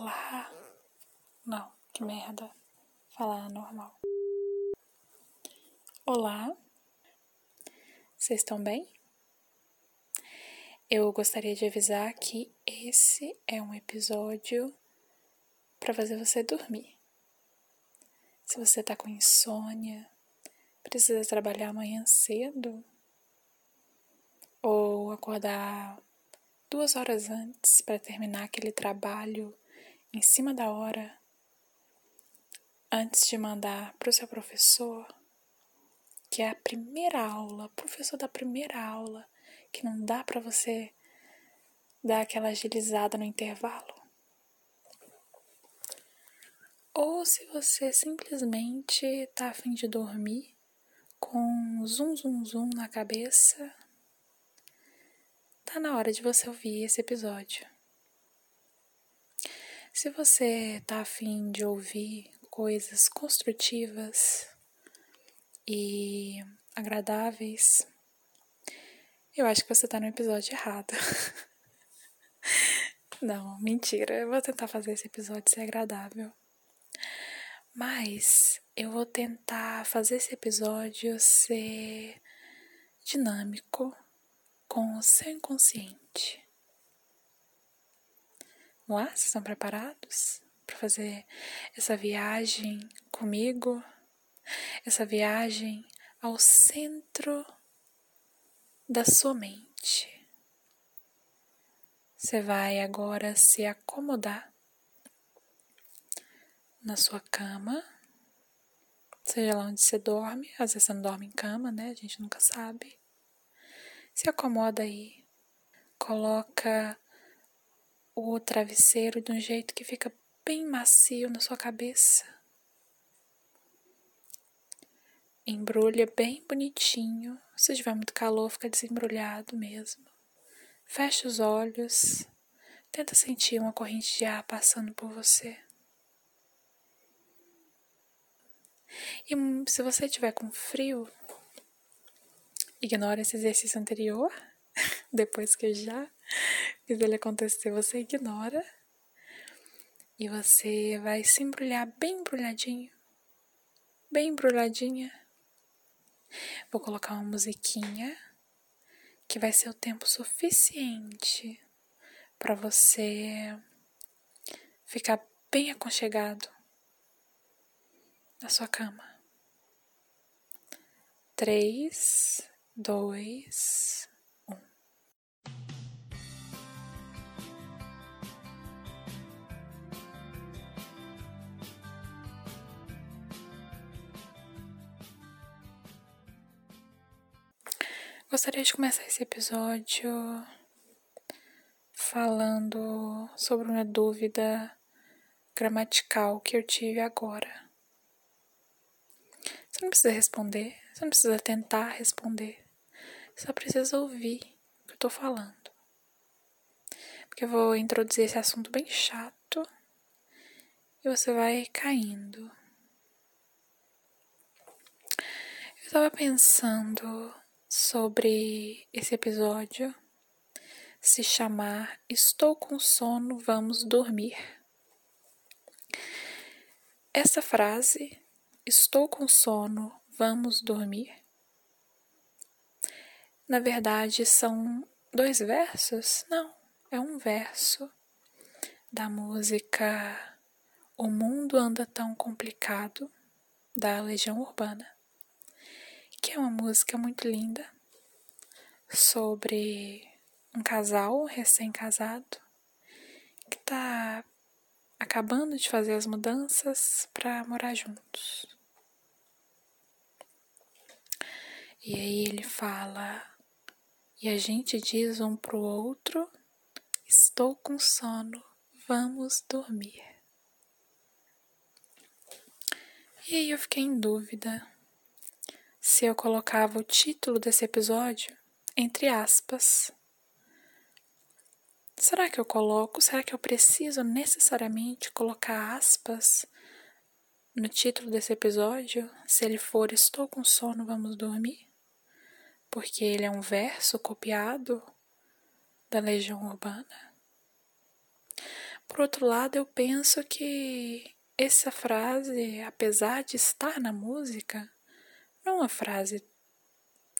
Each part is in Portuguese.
Olá. Não, que merda. Falar normal. Olá. Vocês estão bem? Eu gostaria de avisar que esse é um episódio para fazer você dormir. Se você tá com insônia, precisa trabalhar amanhã cedo ou acordar duas horas antes para terminar aquele trabalho em cima da hora, antes de mandar para o seu professor, que é a primeira aula, professor da primeira aula, que não dá para você dar aquela agilizada no intervalo. Ou se você simplesmente tá afim de dormir com zum zum zum na cabeça tá na hora de você ouvir esse episódio. Se você tá afim de ouvir coisas construtivas e agradáveis, eu acho que você tá no episódio errado. Não, mentira. Eu vou tentar fazer esse episódio ser agradável. Mas eu vou tentar fazer esse episódio ser dinâmico com o seu inconsciente. Vamos lá? Vocês estão preparados para fazer essa viagem comigo? Essa viagem ao centro da sua mente. Você vai agora se acomodar na sua cama, seja lá onde você dorme. Às vezes você não dorme em cama, né? A gente nunca sabe. Se acomoda aí. Coloca o travesseiro de um jeito que fica bem macio na sua cabeça. Embrulha bem bonitinho. Se tiver muito calor, fica desembrulhado mesmo. Fecha os olhos. Tenta sentir uma corrente de ar passando por você. E se você estiver com frio, Ignora esse exercício anterior. Depois que eu já fiz ele acontecer, você ignora. E você vai se embrulhar bem embrulhadinho. Bem embrulhadinha. Vou colocar uma musiquinha que vai ser o tempo suficiente para você ficar bem aconchegado na sua cama. Três, dois, Gostaria de começar esse episódio falando sobre uma dúvida gramatical que eu tive agora. Você não precisa responder, você não precisa tentar responder. Só precisa ouvir o que eu tô falando. Porque eu vou introduzir esse assunto bem chato e você vai caindo. Eu estava pensando sobre esse episódio se chamar Estou com sono, vamos dormir. Essa frase, Estou com sono, vamos dormir, na verdade, são dois versos? Não, é um verso da música O Mundo Anda Tão Complicado, da Legião Urbana, que é uma música muito linda sobre um casal recém-casado que está acabando de fazer as mudanças para morar juntos. E aí ele fala e a gente diz um pro outro: Estou com sono, vamos dormir. E aí eu fiquei em dúvida se eu colocava o título desse episódio entre aspas. Será que eu coloco? Será que eu preciso necessariamente colocar aspas no título desse episódio? Se ele for Estou com sono, vamos dormir? porque ele é um verso copiado da Legião Urbana. Por outro lado, eu penso que essa frase, apesar de estar na música, é uma frase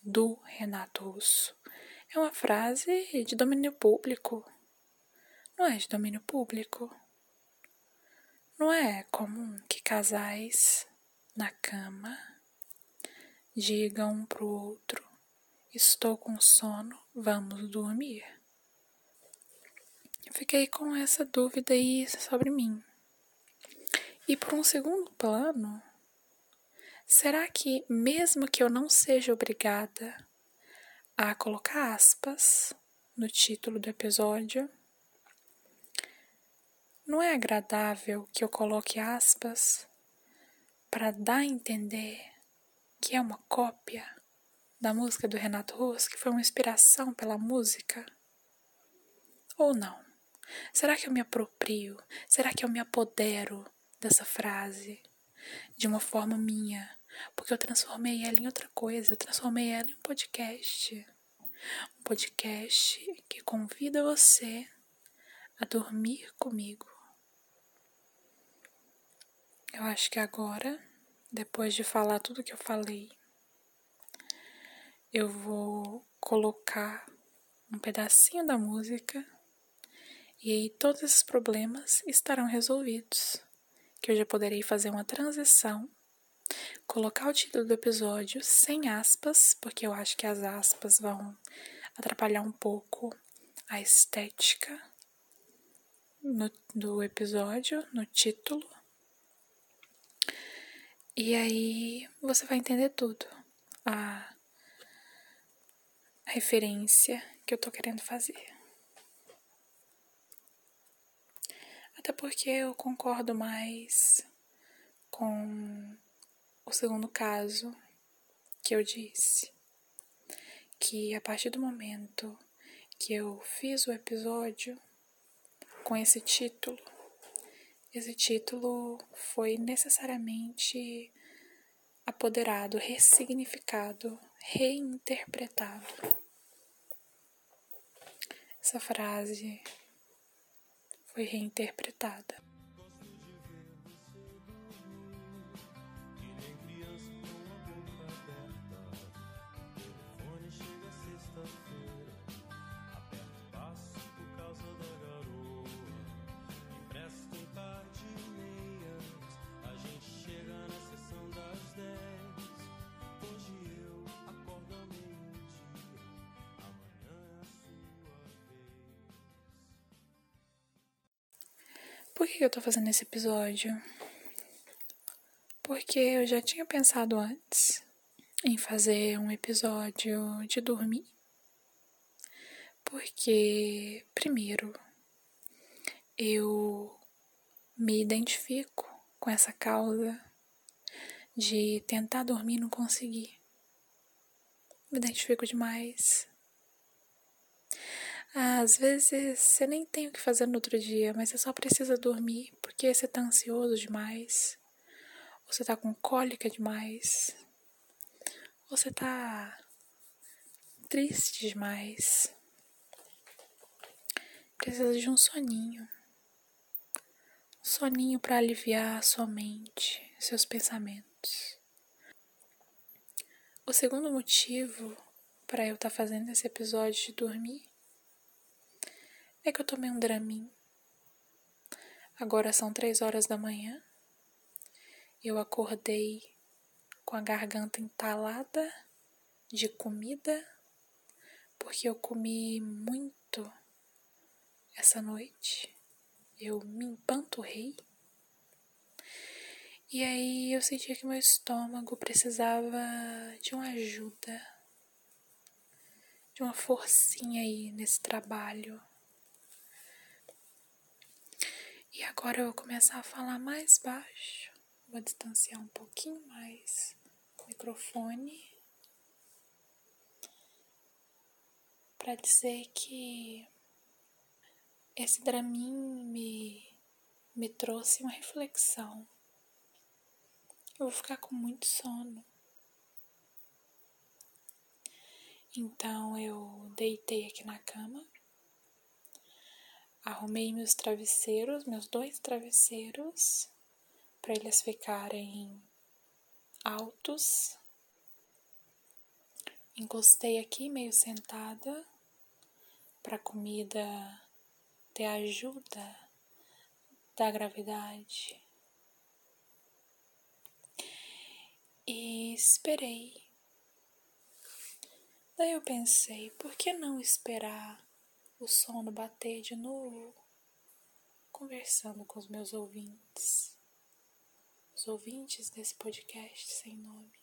do Renato Russo. É uma frase de domínio público. Não é de domínio público. Não é comum que casais na cama digam um pro outro: Estou com sono, vamos dormir. Fiquei com essa dúvida aí sobre mim. E por um segundo plano, será que, mesmo que eu não seja obrigada a colocar aspas no título do episódio, não é agradável que eu coloque aspas para dar a entender que é uma cópia da música do Renato Russo, que foi uma inspiração pela música? Ou não? Será que eu me aproprio? Será que eu me apodero dessa frase de uma forma minha, porque eu transformei ela em outra coisa, eu transformei ela em um podcast. Um podcast que convida você a dormir comigo. Eu acho que agora, depois de falar tudo que eu falei, eu vou colocar um pedacinho da música e aí todos esses problemas estarão resolvidos que eu já poderei fazer uma transição, colocar o título do episódio sem aspas, porque eu acho que as aspas vão atrapalhar um pouco a estética no, do episódio, no título. E aí você vai entender tudo. A referência que eu tô querendo fazer. Até porque eu concordo mais com o segundo caso que eu disse. Que a partir do momento que eu fiz o episódio com esse título, esse título foi necessariamente apoderado, ressignificado, reinterpretado. Essa frase foi reinterpretada. Que eu tô fazendo esse episódio? Porque eu já tinha pensado antes em fazer um episódio de dormir. Porque, primeiro, eu me identifico com essa causa de tentar dormir e não conseguir. Me identifico demais. Às vezes você nem tem o que fazer no outro dia, mas você só precisa dormir porque você tá ansioso demais, você tá com cólica demais, você tá triste demais. Precisa de um soninho. Um soninho para aliviar a sua mente, seus pensamentos. O segundo motivo para eu estar tá fazendo esse episódio de dormir é que eu tomei um Dramin. Agora são três horas da manhã. Eu acordei com a garganta entalada de comida, porque eu comi muito essa noite. Eu me empanturrei. E aí eu senti que meu estômago precisava de uma ajuda, de uma forcinha aí nesse trabalho. E agora eu vou começar a falar mais baixo. Vou distanciar um pouquinho mais o microfone para dizer que esse Dramin me, me trouxe uma reflexão. Eu vou ficar com muito sono. Então eu deitei aqui na cama Arrumei meus travesseiros, meus dois travesseiros, para eles ficarem altos. Encostei aqui meio sentada para a comida ter ajuda da gravidade. E esperei. Daí eu pensei, por que não esperar o sono bater de novo, conversando com os meus ouvintes, os ouvintes desse podcast sem nome.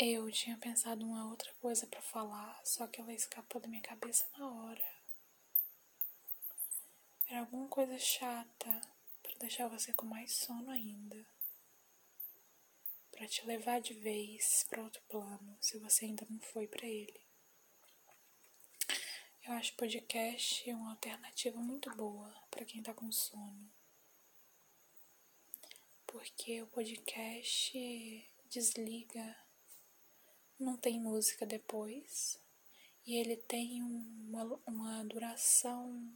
Eu tinha pensado uma outra coisa para falar, só que ela escapou da minha cabeça na hora. Era alguma coisa chata para deixar você com mais sono ainda. Para te levar de vez para outro plano, se você ainda não foi para ele. Eu acho podcast uma alternativa muito boa para quem tá com sono. Porque o podcast desliga não tem música depois e ele tem uma, uma duração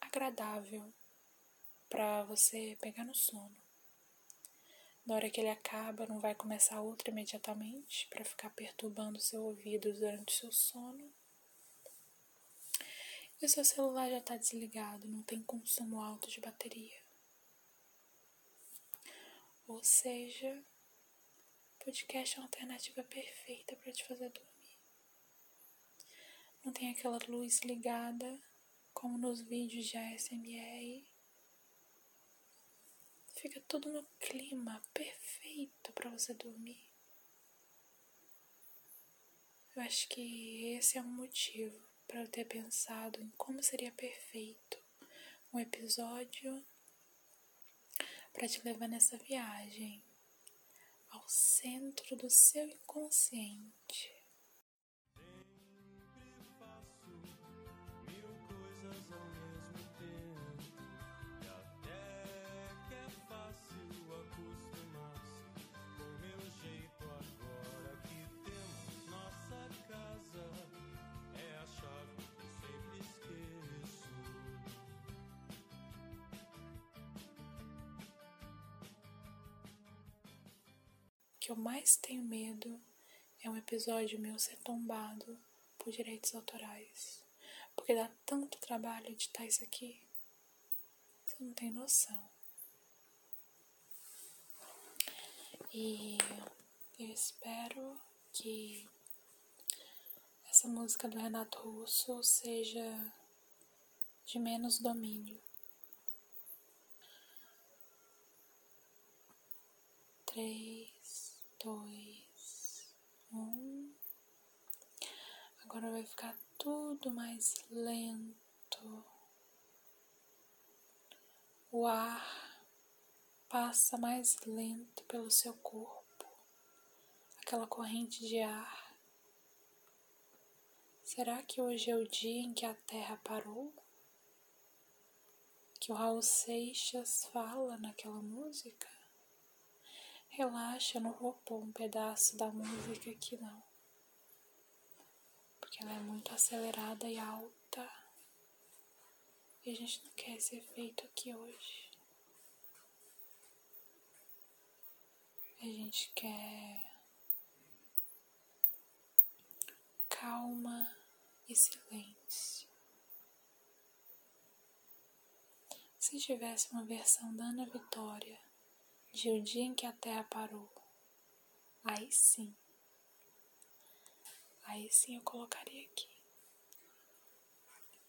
agradável para você pegar no sono. Na hora que ele acaba, não vai começar outra imediatamente para ficar perturbando seu ouvido durante o seu sono. E o seu celular já está desligado, não tem consumo alto de bateria. Ou seja, podcast é uma alternativa perfeita para te fazer dormir. Não tem aquela luz ligada como nos vídeos de ASMR. Fica tudo no clima perfeito para você dormir. Eu acho que esse é um motivo para eu ter pensado em como seria perfeito um episódio para te levar nessa viagem ao centro do seu inconsciente. Que eu mais tenho medo é um episódio meu ser tombado por direitos autorais. Porque dá tanto trabalho editar isso aqui. Você não tem noção. E eu espero que essa música do Renato Russo seja de menos domínio. Três dois, um. Agora vai ficar tudo mais lento. O ar passa mais lento pelo seu corpo, aquela corrente de ar. Será que hoje é o dia em que a Terra parou? Que o Raul Seixas fala naquela música? Relaxa, eu não vou pôr um pedaço da música aqui não. Porque ela é muito acelerada e alta. E a gente não quer esse efeito aqui hoje. A gente quer calma e silêncio. Se tivesse uma versão da Ana Vitória de o dia em que a Terra parou, aí sim, aí sim eu colocaria aqui.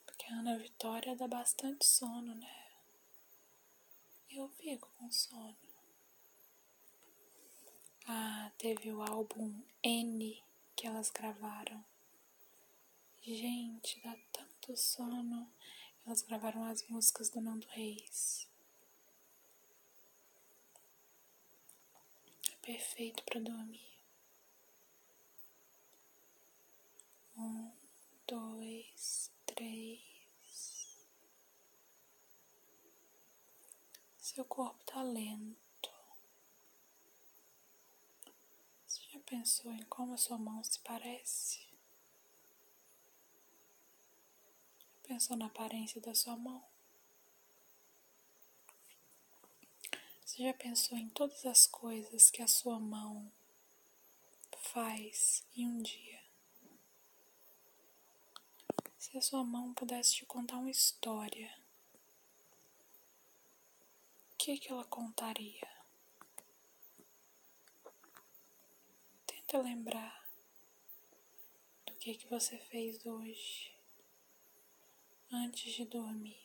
Porque a Ana Vitória dá bastante sono, né? Eu fico com sono. Ah, teve o álbum N que elas gravaram. Gente, dá tanto sono. Elas gravaram as músicas do Nando Reis. Perfeito para dormir. Um, dois, três. Seu corpo tá lento. Você já pensou em como a sua mão se parece? Pensou na aparência da sua mão? Você já pensou em todas as coisas que a sua mão faz em um dia? Se a sua mão pudesse te contar uma história, o que, que ela contaria? Tenta lembrar do que, que você fez hoje antes de dormir.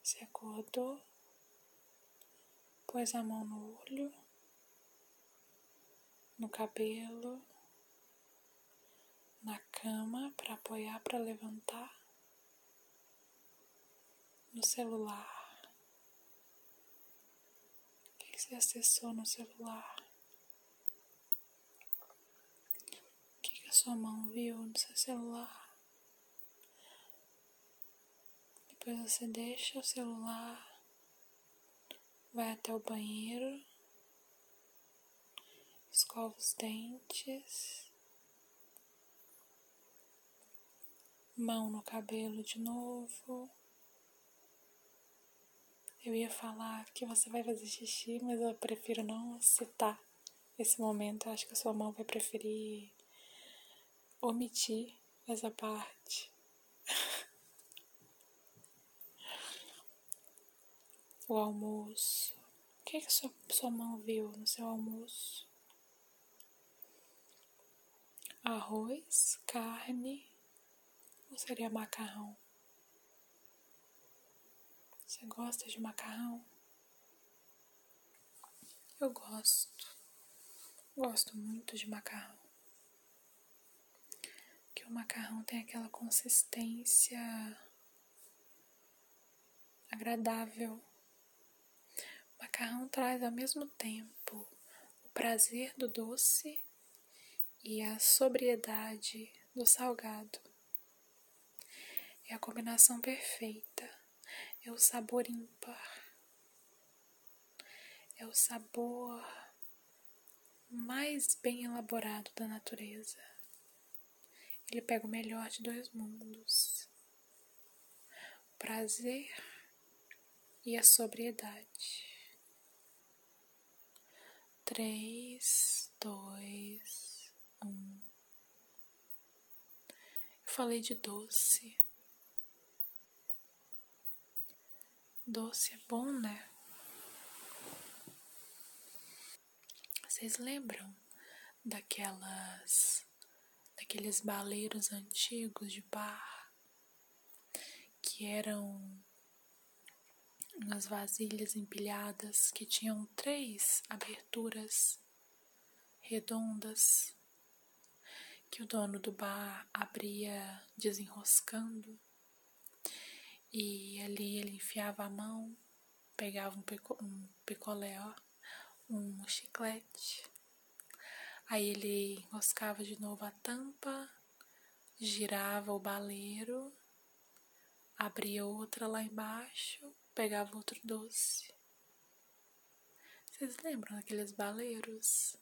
Você acordou, pôs a mão no olho, no cabelo, na cama para apoiar para levantar, no celular. O que você acessou no celular? O que a sua mão viu no seu celular? Depois você deixa o celular, vai até o banheiro, escova os dentes, mão no cabelo de novo. Eu ia falar que você vai fazer xixi, mas eu prefiro não citar esse momento. Eu acho que a sua mão vai preferir omitir essa parte. o almoço. O que, que sua, sua mão viu no seu almoço? Arroz, carne ou seria macarrão? Você gosta de macarrão? Eu gosto. Gosto muito de macarrão. Que o macarrão tem aquela consistência agradável macarrão traz ao mesmo tempo o prazer do doce e a sobriedade do salgado. É a combinação perfeita, é o sabor ímpar, é o sabor mais bem elaborado da natureza. Ele pega o melhor de dois mundos: o prazer e a sobriedade. Três, dois, um. Eu falei de doce. Doce é bom, né? Vocês lembram daquelas daqueles baleiros antigos de bar que eram nas vasilhas empilhadas que tinham três aberturas redondas que o dono do bar abria desenroscando e ali ele enfiava a mão, pegava um, pico, um picolé, ó, um chiclete, aí ele enroscava de novo a tampa, girava o baleiro, abria outra lá embaixo pegava outro doce. Vocês lembram daqueles baleiros?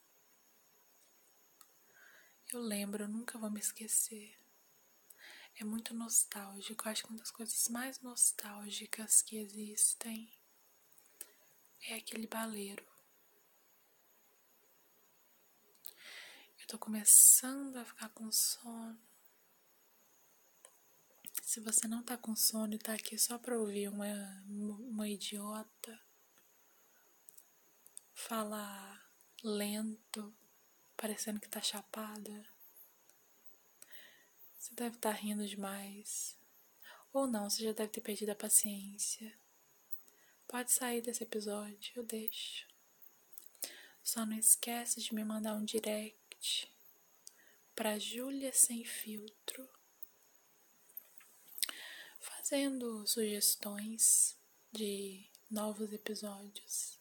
Eu lembro, eu nunca vou me esquecer. É muito nostálgico. Eu acho que uma das coisas mais nostálgicas que existem é aquele baleiro. Eu tô começando a ficar com sono. Se você não tá com sono e tá aqui só pra ouvir uma, uma idiota falar lento, parecendo que tá chapada, você deve estar tá rindo demais. Ou não, você já deve ter perdido a paciência. Pode sair desse episódio, eu deixo. Só não esquece de me mandar um direct para Júlia Sem Filtro trazendo sugestões de novos episódios.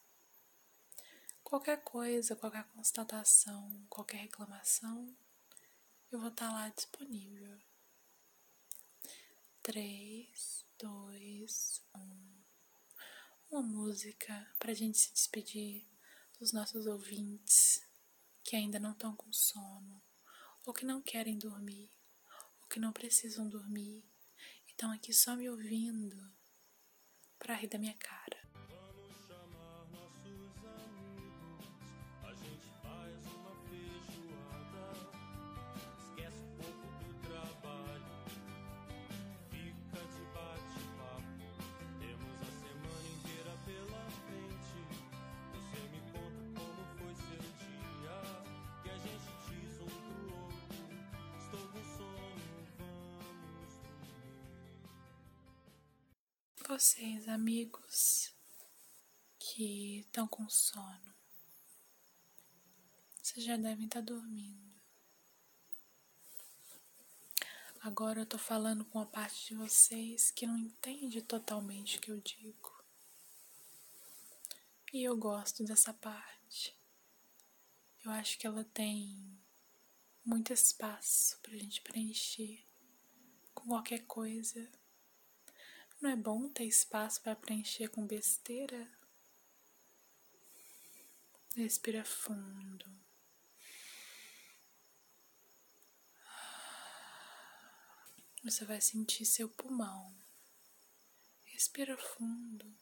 Qualquer coisa, qualquer constatação, qualquer reclamação, eu vou estar lá disponível. 3, 2, 1. Uma música para a gente se despedir dos nossos ouvintes que ainda não estão com sono, ou que não querem dormir, ou que não precisam dormir, estão aqui só me ouvindo para rir da minha cara. Vocês, amigos, que estão com sono. Vocês já devem estar dormindo. Agora eu tô falando com a parte de vocês que não entende totalmente o que eu digo. E eu gosto dessa parte. Eu acho que ela tem muito espaço pra gente preencher com qualquer coisa não é bom ter espaço para preencher com besteira? Respira fundo. Você vai sentir seu pulmão. Respira fundo.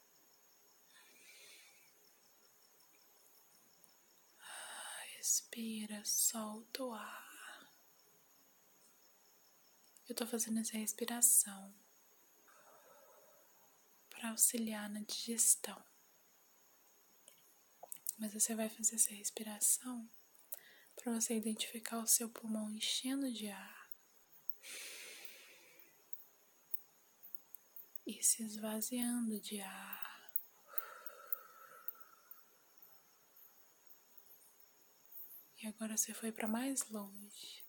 Respira, solta o ar. Eu tô fazendo essa respiração para auxiliar na digestão. Mas você vai fazer essa respiração para você identificar o seu pulmão enchendo de ar e se esvaziando de ar. E agora você foi para mais longe.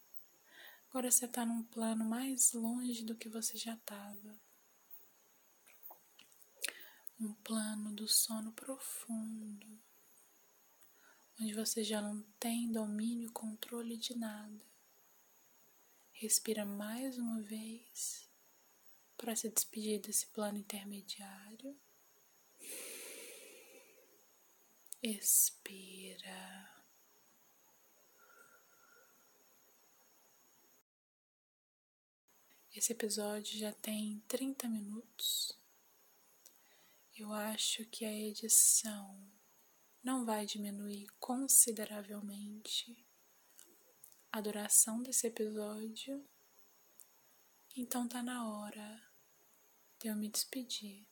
Agora você está num plano mais longe do que você já estava um plano do sono profundo, onde você já não tem domínio e controle de nada. Respira mais uma vez para se despedir desse plano intermediário. Expira. Esse episódio já tem 30 minutos. Eu acho que a edição não vai diminuir consideravelmente a duração desse episódio. Então tá na hora de eu me despedir.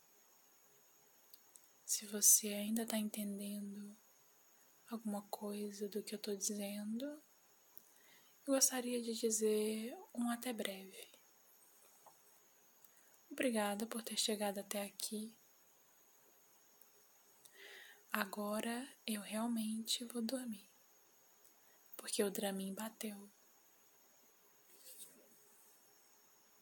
Se você ainda tá entendendo alguma coisa do que eu tô dizendo, eu gostaria de dizer um até breve. Obrigada por ter chegado até aqui. Agora eu realmente vou dormir, porque o Dramin bateu.